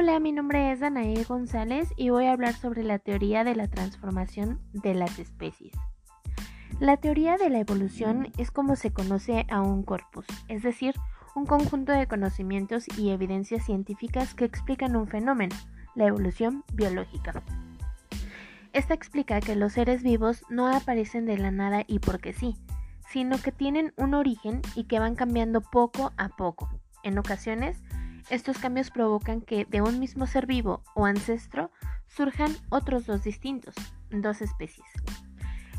Hola, mi nombre es Danae González y voy a hablar sobre la teoría de la transformación de las especies. La teoría de la evolución es como se conoce a un corpus, es decir, un conjunto de conocimientos y evidencias científicas que explican un fenómeno, la evolución biológica. Esta explica que los seres vivos no aparecen de la nada y porque sí, sino que tienen un origen y que van cambiando poco a poco. En ocasiones, estos cambios provocan que de un mismo ser vivo o ancestro surjan otros dos distintos, dos especies.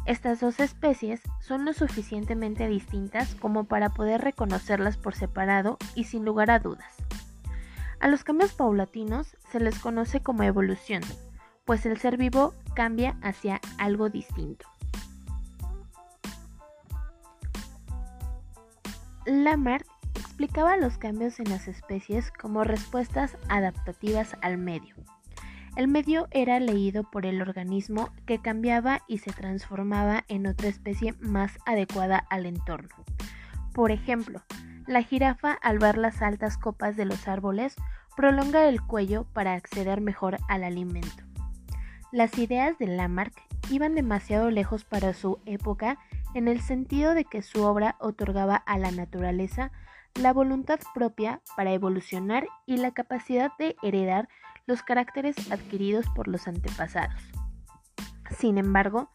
Estas dos especies son lo suficientemente distintas como para poder reconocerlas por separado y sin lugar a dudas. A los cambios paulatinos se les conoce como evolución, pues el ser vivo cambia hacia algo distinto. Lamarck explicaba los cambios en las especies como respuestas adaptativas al medio. El medio era leído por el organismo que cambiaba y se transformaba en otra especie más adecuada al entorno. Por ejemplo, la jirafa al ver las altas copas de los árboles prolonga el cuello para acceder mejor al alimento. Las ideas de Lamarck iban demasiado lejos para su época en el sentido de que su obra otorgaba a la naturaleza la voluntad propia para evolucionar y la capacidad de heredar los caracteres adquiridos por los antepasados. Sin embargo,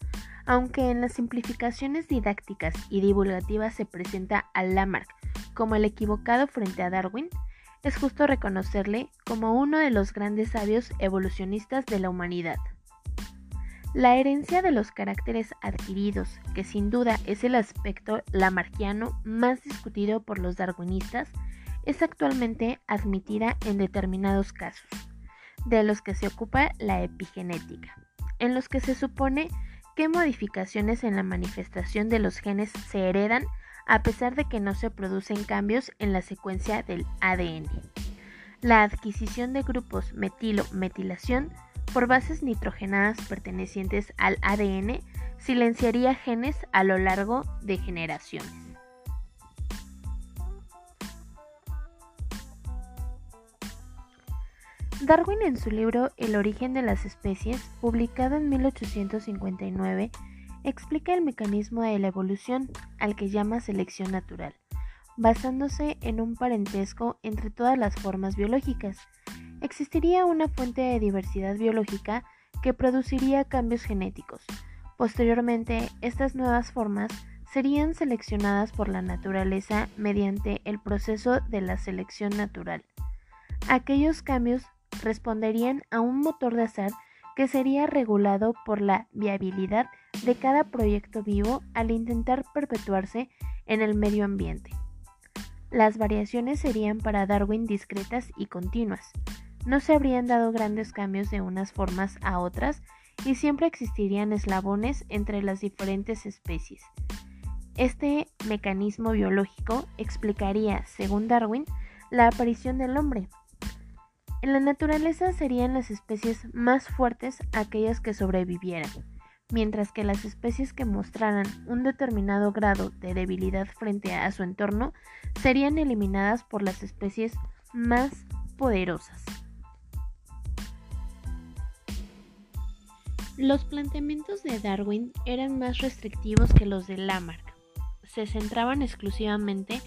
aunque en las simplificaciones didácticas y divulgativas se presenta a Lamarck como el equivocado frente a Darwin, es justo reconocerle como uno de los grandes sabios evolucionistas de la humanidad. La herencia de los caracteres adquiridos, que sin duda es el aspecto lamarquiano más discutido por los darwinistas, es actualmente admitida en determinados casos, de los que se ocupa la epigenética, en los que se supone que modificaciones en la manifestación de los genes se heredan a pesar de que no se producen cambios en la secuencia del ADN. La adquisición de grupos metilo-metilación por bases nitrogenadas pertenecientes al ADN silenciaría genes a lo largo de generaciones. Darwin en su libro El origen de las especies, publicado en 1859, explica el mecanismo de la evolución, al que llama selección natural, basándose en un parentesco entre todas las formas biológicas, existiría una fuente de diversidad biológica que produciría cambios genéticos. Posteriormente, estas nuevas formas serían seleccionadas por la naturaleza mediante el proceso de la selección natural. Aquellos cambios responderían a un motor de azar que sería regulado por la viabilidad de cada proyecto vivo al intentar perpetuarse en el medio ambiente. Las variaciones serían para Darwin discretas y continuas, no se habrían dado grandes cambios de unas formas a otras y siempre existirían eslabones entre las diferentes especies. Este mecanismo biológico explicaría, según Darwin, la aparición del hombre. En la naturaleza serían las especies más fuertes aquellas que sobrevivieran, mientras que las especies que mostraran un determinado grado de debilidad frente a su entorno serían eliminadas por las especies más poderosas. Los planteamientos de Darwin eran más restrictivos que los de Lamarck. Se centraban exclusivamente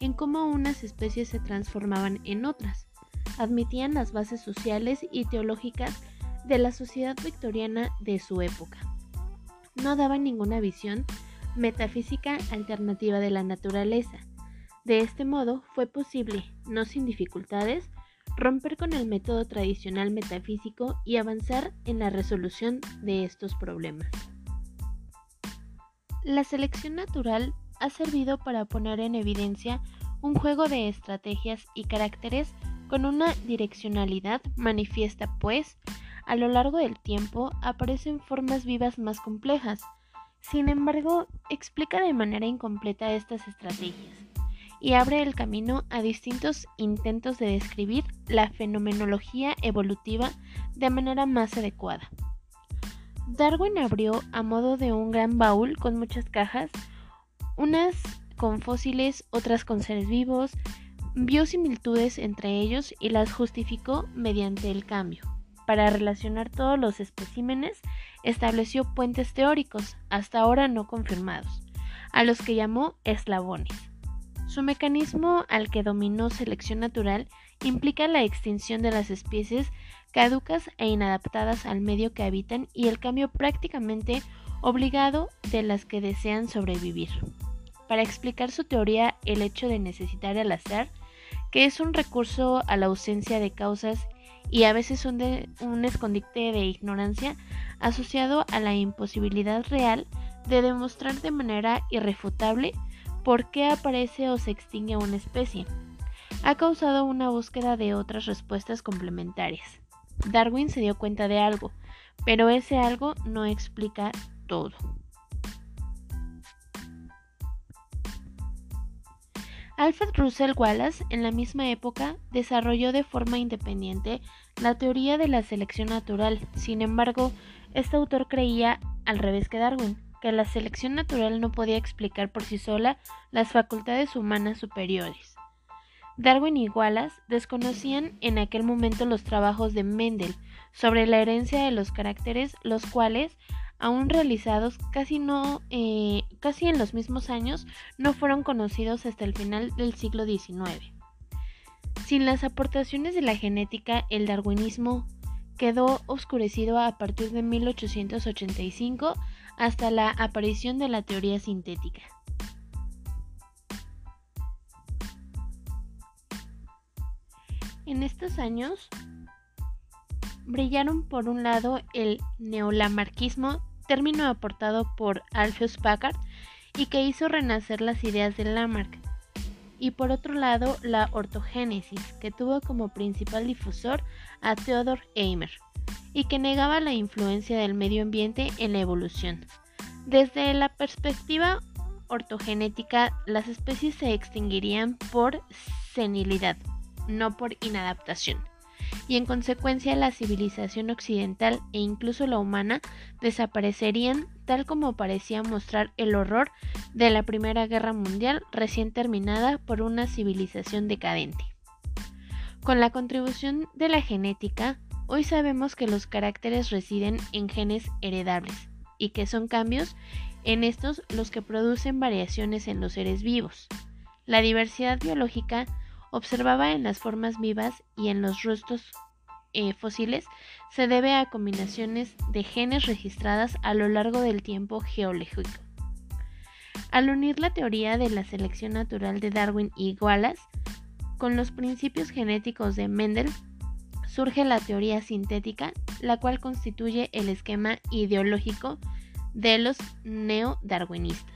en cómo unas especies se transformaban en otras. Admitían las bases sociales y teológicas de la sociedad victoriana de su época. No daban ninguna visión metafísica alternativa de la naturaleza. De este modo fue posible, no sin dificultades, romper con el método tradicional metafísico y avanzar en la resolución de estos problemas. La selección natural ha servido para poner en evidencia un juego de estrategias y caracteres con una direccionalidad manifiesta, pues, a lo largo del tiempo aparecen formas vivas más complejas. Sin embargo, explica de manera incompleta estas estrategias y abre el camino a distintos intentos de describir la fenomenología evolutiva de manera más adecuada. Darwin abrió a modo de un gran baúl con muchas cajas, unas con fósiles, otras con seres vivos, vio similitudes entre ellos y las justificó mediante el cambio. Para relacionar todos los especímenes, estableció puentes teóricos, hasta ahora no confirmados, a los que llamó eslabones. Su mecanismo al que dominó selección natural implica la extinción de las especies caducas e inadaptadas al medio que habitan y el cambio prácticamente obligado de las que desean sobrevivir. Para explicar su teoría, el hecho de necesitar el azar, que es un recurso a la ausencia de causas y a veces un, un escondite de ignorancia asociado a la imposibilidad real de demostrar de manera irrefutable por qué aparece o se extingue una especie, ha causado una búsqueda de otras respuestas complementarias. Darwin se dio cuenta de algo, pero ese algo no explica todo. Alfred Russel Wallace en la misma época desarrolló de forma independiente la teoría de la selección natural. Sin embargo, este autor creía, al revés que Darwin, que la selección natural no podía explicar por sí sola las facultades humanas superiores. Darwin y Wallace desconocían en aquel momento los trabajos de Mendel sobre la herencia de los caracteres, los cuales, aún realizados casi, no, eh, casi en los mismos años, no fueron conocidos hasta el final del siglo XIX. Sin las aportaciones de la genética, el darwinismo quedó oscurecido a partir de 1885 hasta la aparición de la teoría sintética. En estos años brillaron por un lado el neolamarquismo, término aportado por Alpheus Packard y que hizo renacer las ideas de Lamarck, y por otro lado la ortogénesis, que tuvo como principal difusor a Theodor Eimer, y que negaba la influencia del medio ambiente en la evolución. Desde la perspectiva ortogenética, las especies se extinguirían por senilidad, no por inadaptación. Y en consecuencia la civilización occidental e incluso la humana desaparecerían tal como parecía mostrar el horror de la Primera Guerra Mundial recién terminada por una civilización decadente. Con la contribución de la genética, hoy sabemos que los caracteres residen en genes heredables y que son cambios en estos los que producen variaciones en los seres vivos. La diversidad biológica observaba en las formas vivas y en los rostros eh, fósiles se debe a combinaciones de genes registradas a lo largo del tiempo geológico. Al unir la teoría de la selección natural de Darwin y Wallace con los principios genéticos de Mendel, surge la teoría sintética, la cual constituye el esquema ideológico de los neodarwinistas.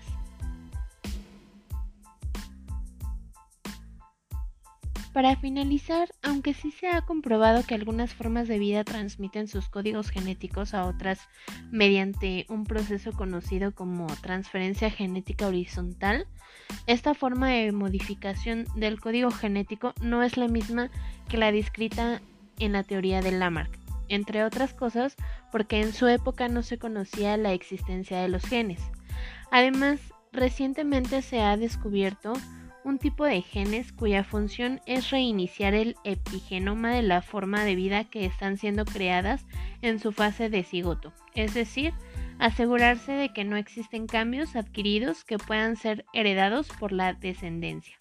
Para finalizar, aunque sí se ha comprobado que algunas formas de vida transmiten sus códigos genéticos a otras mediante un proceso conocido como transferencia genética horizontal, esta forma de modificación del código genético no es la misma que la descrita en la teoría de Lamarck, entre otras cosas porque en su época no se conocía la existencia de los genes. Además, recientemente se ha descubierto un tipo de genes cuya función es reiniciar el epigenoma de la forma de vida que están siendo creadas en su fase de cigoto, es decir, asegurarse de que no existen cambios adquiridos que puedan ser heredados por la descendencia.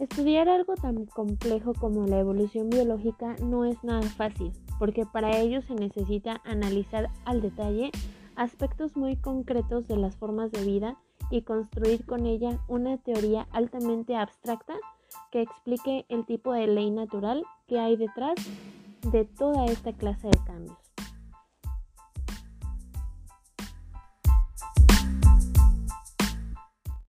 Estudiar algo tan complejo como la evolución biológica no es nada fácil, porque para ello se necesita analizar al detalle aspectos muy concretos de las formas de vida y construir con ella una teoría altamente abstracta que explique el tipo de ley natural que hay detrás de toda esta clase de cambios.